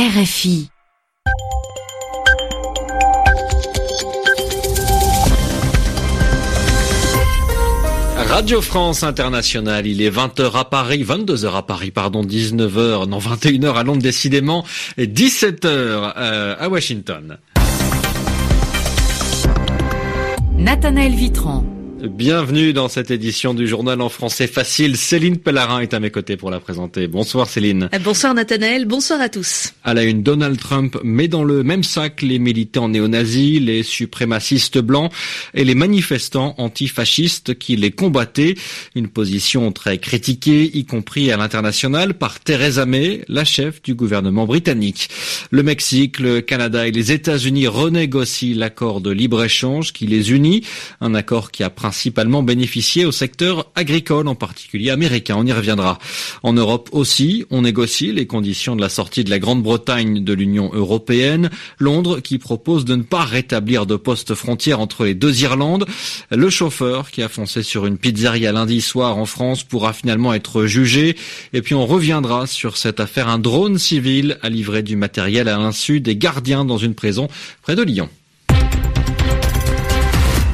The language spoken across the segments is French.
RFI. Radio France Internationale, il est 20h à Paris, 22h à Paris, pardon, 19h, non 21h à Londres décidément, et 17h euh, à Washington. Nathanaël Vitran. Bienvenue dans cette édition du journal en français facile. Céline Pellarin est à mes côtés pour la présenter. Bonsoir Céline. Euh, bonsoir Nathanaël, bonsoir à tous. À la une, Donald Trump met dans le même sac les militants néo-nazis, les suprémacistes blancs et les manifestants antifascistes qui les combattaient. Une position très critiquée, y compris à l'international, par Theresa May, la chef du gouvernement britannique. Le Mexique, le Canada et les États-Unis renégocient l'accord de libre-échange qui les unit, un accord qui a principalement bénéficié au secteur agricole, en particulier américain. On y reviendra. En Europe aussi, on négocie les conditions de la sortie de la Grande-Bretagne de l'Union européenne. Londres qui propose de ne pas rétablir de poste frontière entre les deux Irlandes. Le chauffeur qui a foncé sur une pizzeria lundi soir en France pourra finalement être jugé. Et puis on reviendra sur cette affaire. Un drone civil a livré du matériel à l'insu des gardiens dans une prison près de Lyon.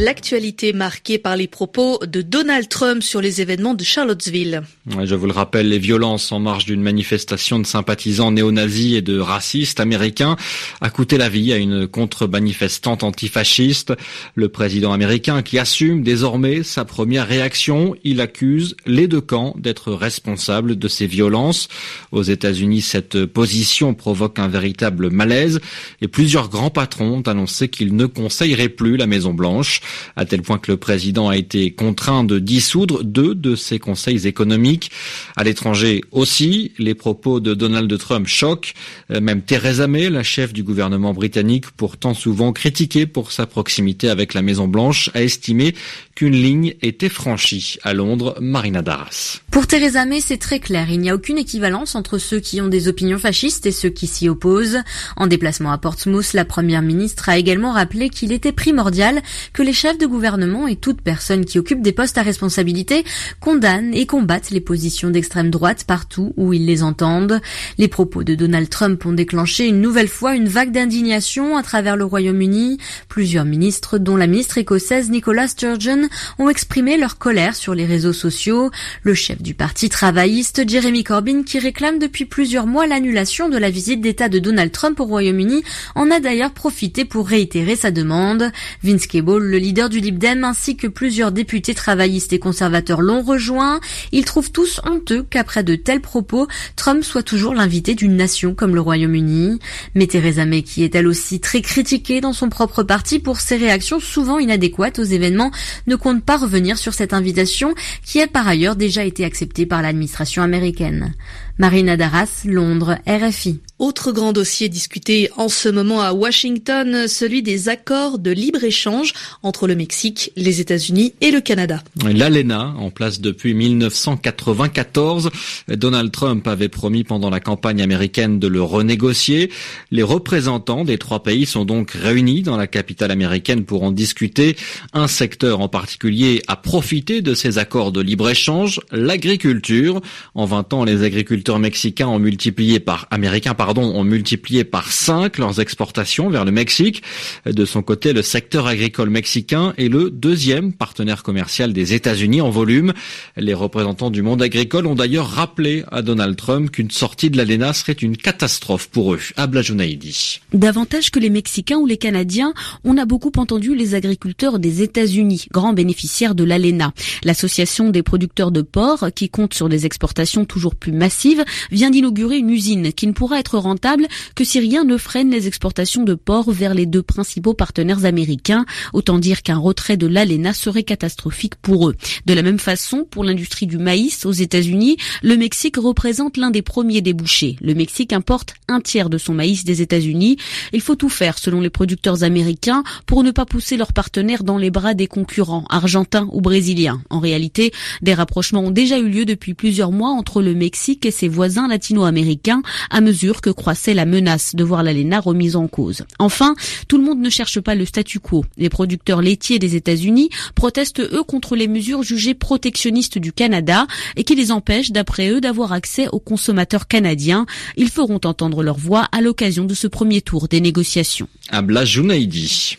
L'actualité marquée par les propos de Donald Trump sur les événements de Charlottesville. Je vous le rappelle, les violences en marge d'une manifestation de sympathisants néo-nazis et de racistes américains a coûté la vie à une contre-manifestante antifasciste. Le président américain qui assume désormais sa première réaction, il accuse les deux camps d'être responsables de ces violences. Aux États-Unis, cette position provoque un véritable malaise et plusieurs grands patrons ont annoncé qu'ils ne conseilleraient plus la Maison Blanche à tel point que le président a été contraint de dissoudre deux de ses conseils économiques. À l'étranger aussi, les propos de Donald Trump choquent. Euh, même Theresa May, la chef du gouvernement britannique, pourtant souvent critiquée pour sa proximité avec la Maison Blanche, a estimé qu'une ligne était franchie. À Londres, Marina Darras. Pour Theresa May, c'est très clair. Il n'y a aucune équivalence entre ceux qui ont des opinions fascistes et ceux qui s'y opposent. En déplacement à Portsmouth, la première ministre a également rappelé qu'il était primordial que les chefs de gouvernement et toute personne qui occupe des postes à responsabilité condamnent et combattent les positions d'extrême droite partout où ils les entendent. Les propos de Donald Trump ont déclenché une nouvelle fois une vague d'indignation à travers le Royaume-Uni. Plusieurs ministres, dont la ministre écossaise Nicola Sturgeon, ont exprimé leur colère sur les réseaux sociaux. Le chef du parti travailliste, Jeremy Corbyn, qui réclame depuis plusieurs mois l'annulation de la visite d'État de Donald Trump au Royaume-Uni, en a d'ailleurs profité pour réitérer sa demande. Vince Cable, le leader du Lib Dem ainsi que plusieurs députés travaillistes et conservateurs l'ont rejoint. Ils trouvent tous honteux qu'après de tels propos, Trump soit toujours l'invité d'une nation comme le Royaume-Uni. Mais Theresa May, qui est elle aussi très critiquée dans son propre parti pour ses réactions souvent inadéquates aux événements, ne compte pas revenir sur cette invitation qui a par ailleurs déjà été acceptée par l'administration américaine. Marina Darras, Londres, RFI. Autre grand dossier discuté en ce moment à Washington, celui des accords de libre-échange entre le Mexique, les États-Unis et le Canada. L'ALENA, en place depuis 1994, Donald Trump avait promis pendant la campagne américaine de le renégocier. Les représentants des trois pays sont donc réunis dans la capitale américaine pour en discuter. Un secteur en particulier a profité de ces accords de libre-échange, l'agriculture. En 20 ans, les agriculteurs mexicains ont multiplié par américains par pardon, ont multiplié par 5 leurs exportations vers le Mexique. De son côté, le secteur agricole mexicain est le deuxième partenaire commercial des États-Unis en volume. Les représentants du monde agricole ont d'ailleurs rappelé à Donald Trump qu'une sortie de l'ALENA serait une catastrophe pour eux. Abla Junaidi. Davantage que les Mexicains ou les Canadiens, on a beaucoup entendu les agriculteurs des États-Unis, grands bénéficiaires de l'ALENA. L'association des producteurs de porc, qui compte sur des exportations toujours plus massives, vient d'inaugurer une usine qui ne pourra être rentable que si rien ne freine les exportations de porc vers les deux principaux partenaires américains. Autant dire qu'un retrait de l'ALENA serait catastrophique pour eux. De la même façon, pour l'industrie du maïs aux États-Unis, le Mexique représente l'un des premiers débouchés. Le Mexique importe un tiers de son maïs des États-Unis. Il faut tout faire, selon les producteurs américains, pour ne pas pousser leurs partenaires dans les bras des concurrents argentins ou brésiliens. En réalité, des rapprochements ont déjà eu lieu depuis plusieurs mois entre le Mexique et ses voisins latino-américains à mesure que que croissait la menace de voir l'ALENA remise en cause. Enfin, tout le monde ne cherche pas le statu quo. Les producteurs laitiers des États-Unis protestent eux contre les mesures jugées protectionnistes du Canada et qui les empêchent, d'après eux, d'avoir accès aux consommateurs canadiens. Ils feront entendre leur voix à l'occasion de ce premier tour des négociations.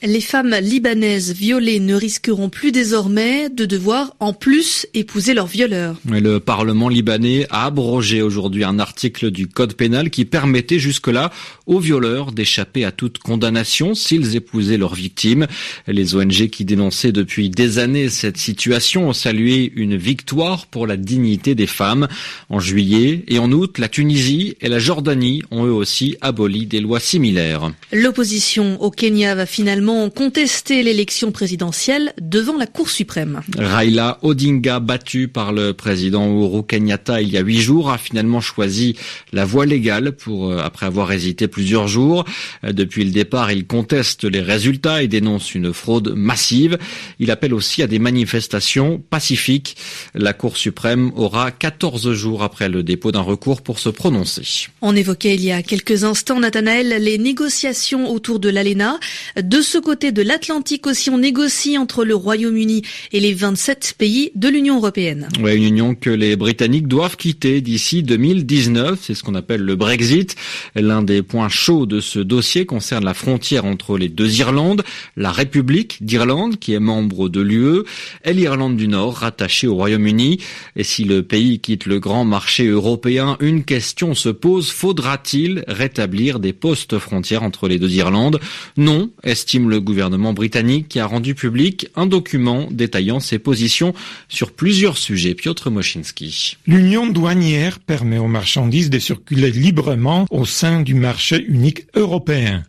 Les femmes libanaises violées ne risqueront plus désormais de devoir en plus épouser leur violeur. Le Parlement libanais a abrogé aujourd'hui un article du code pénal qui permettait jusque-là aux violeurs d'échapper à toute condamnation s'ils épousaient leurs victimes. Les ONG qui dénonçaient depuis des années cette situation ont salué une victoire pour la dignité des femmes. En juillet et en août, la Tunisie et la Jordanie ont eux aussi aboli des lois similaires. L'opposition au Kenya va finalement contester l'élection présidentielle devant la Cour suprême. Raila Odinga, battu par le président Uhuru Kenyatta il y a huit jours, a finalement choisi la voie légale pour, euh, après avoir hésité plusieurs jours. Euh, depuis le départ, il conteste les résultats et dénonce une fraude massive. Il appelle aussi à des manifestations pacifiques. La Cour suprême aura 14 jours après le dépôt d'un recours pour se prononcer. On évoquait il y a quelques instants, Nathanaël, les négociations autour de l'ALENA. De ce côté de l'Atlantique aussi, on négocie entre le Royaume-Uni et les 27 pays de l'Union européenne. Ouais, une union que les Britanniques doivent quitter d'ici 2019. C'est ce qu'on appelle le Brexit. L'un des points chauds de ce dossier concerne la frontière entre les deux Irlandes, la République d'Irlande, qui est membre de l'UE, et l'Irlande du Nord, rattachée au Royaume-Uni. Et si le pays quitte le grand marché européen, une question se pose, faudra-t-il rétablir des postes frontières entre les deux Irlandes? Non, estime le gouvernement britannique qui a rendu public un document détaillant ses positions sur plusieurs sujets. Piotr Moschinski. L'union douanière permet aux marchandises de circuler librement au sein du marché unique européen.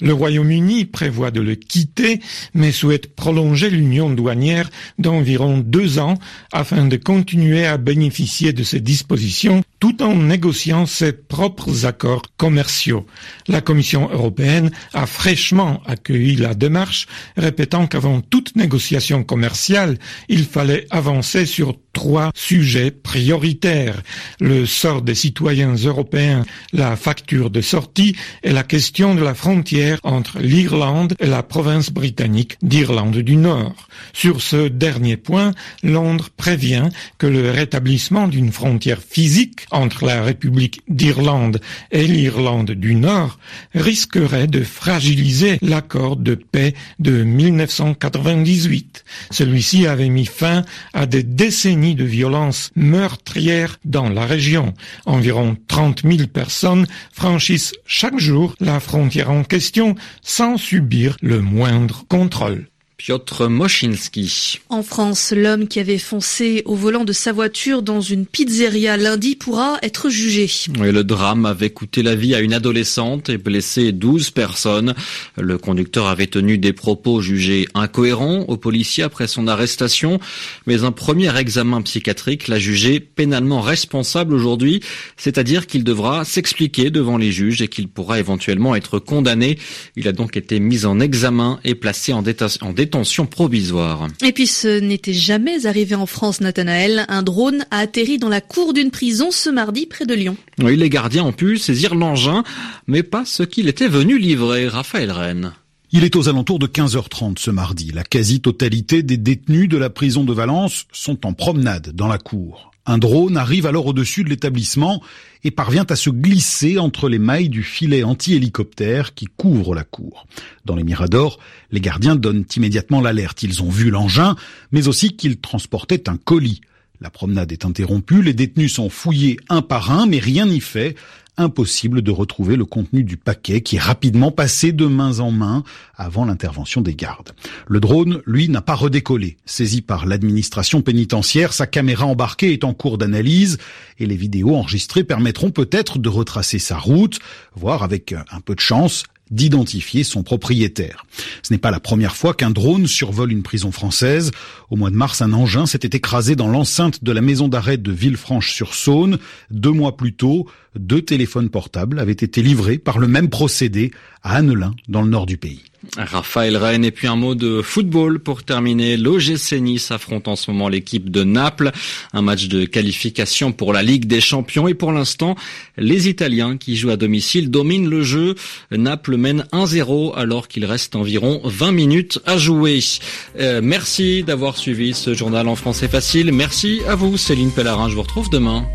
Le Royaume-Uni prévoit de le quitter, mais souhaite prolonger l'union douanière d'environ deux ans afin de continuer à bénéficier de ces dispositions tout en négociant ses propres accords commerciaux. La Commission européenne a fraîchement accueilli la démarche, répétant qu'avant toute négociation commerciale, il fallait avancer sur trois sujets prioritaires. Le sort des citoyens européens, la facture de sortie et la question de la frontière entre l'Irlande et la province britannique d'Irlande du Nord. Sur ce dernier point, Londres prévient que le rétablissement d'une frontière physique entre la République d'Irlande et l'Irlande du Nord risquerait de fragiliser l'accord de paix de 1998. Celui-ci avait mis fin à des décennies de violences meurtrières dans la région. Environ 30 000 personnes franchissent chaque jour la frontière en question sans subir le moindre contrôle. Piotr Moschinski. En France, l'homme qui avait foncé au volant de sa voiture dans une pizzeria lundi pourra être jugé. le drame avait coûté la vie à une adolescente et blessé 12 personnes. Le conducteur avait tenu des propos jugés incohérents aux policiers après son arrestation, mais un premier examen psychiatrique l'a jugé pénalement responsable aujourd'hui, c'est-à-dire qu'il devra s'expliquer devant les juges et qu'il pourra éventuellement être condamné. Il a donc été mis en examen et placé en détention détention provisoire. Et puis ce n'était jamais arrivé en France, Nathanaël. Un drone a atterri dans la cour d'une prison ce mardi près de Lyon. Oui, les gardiens ont pu saisir l'engin, mais pas ce qu'il était venu livrer. Raphaël Rennes. Il est aux alentours de 15h30 ce mardi. La quasi-totalité des détenus de la prison de Valence sont en promenade dans la cour. Un drone arrive alors au-dessus de l'établissement et parvient à se glisser entre les mailles du filet anti-hélicoptère qui couvre la cour. Dans les miradors, les gardiens donnent immédiatement l'alerte. Ils ont vu l'engin, mais aussi qu'il transportait un colis. La promenade est interrompue, les détenus sont fouillés un par un, mais rien n'y fait impossible de retrouver le contenu du paquet qui est rapidement passé de main en main avant l'intervention des gardes. Le drone, lui, n'a pas redécollé. Saisi par l'administration pénitentiaire, sa caméra embarquée est en cours d'analyse et les vidéos enregistrées permettront peut-être de retracer sa route, voire avec un peu de chance d'identifier son propriétaire. Ce n'est pas la première fois qu'un drone survole une prison française. Au mois de mars, un engin s'était écrasé dans l'enceinte de la maison d'arrêt de Villefranche-sur-Saône. Deux mois plus tôt, deux téléphones portables avaient été livrés par le même procédé à Annelin, dans le nord du pays. Raphaël Rennes et puis un mot de football pour terminer. L'OGC Nice affronte en ce moment l'équipe de Naples. Un match de qualification pour la Ligue des Champions et pour l'instant, les Italiens qui jouent à domicile dominent le jeu. Naples mène 1-0 alors qu'il reste environ 20 minutes à jouer. Euh, merci d'avoir suivi ce journal en français facile. Merci à vous Céline Pellarin. Je vous retrouve demain.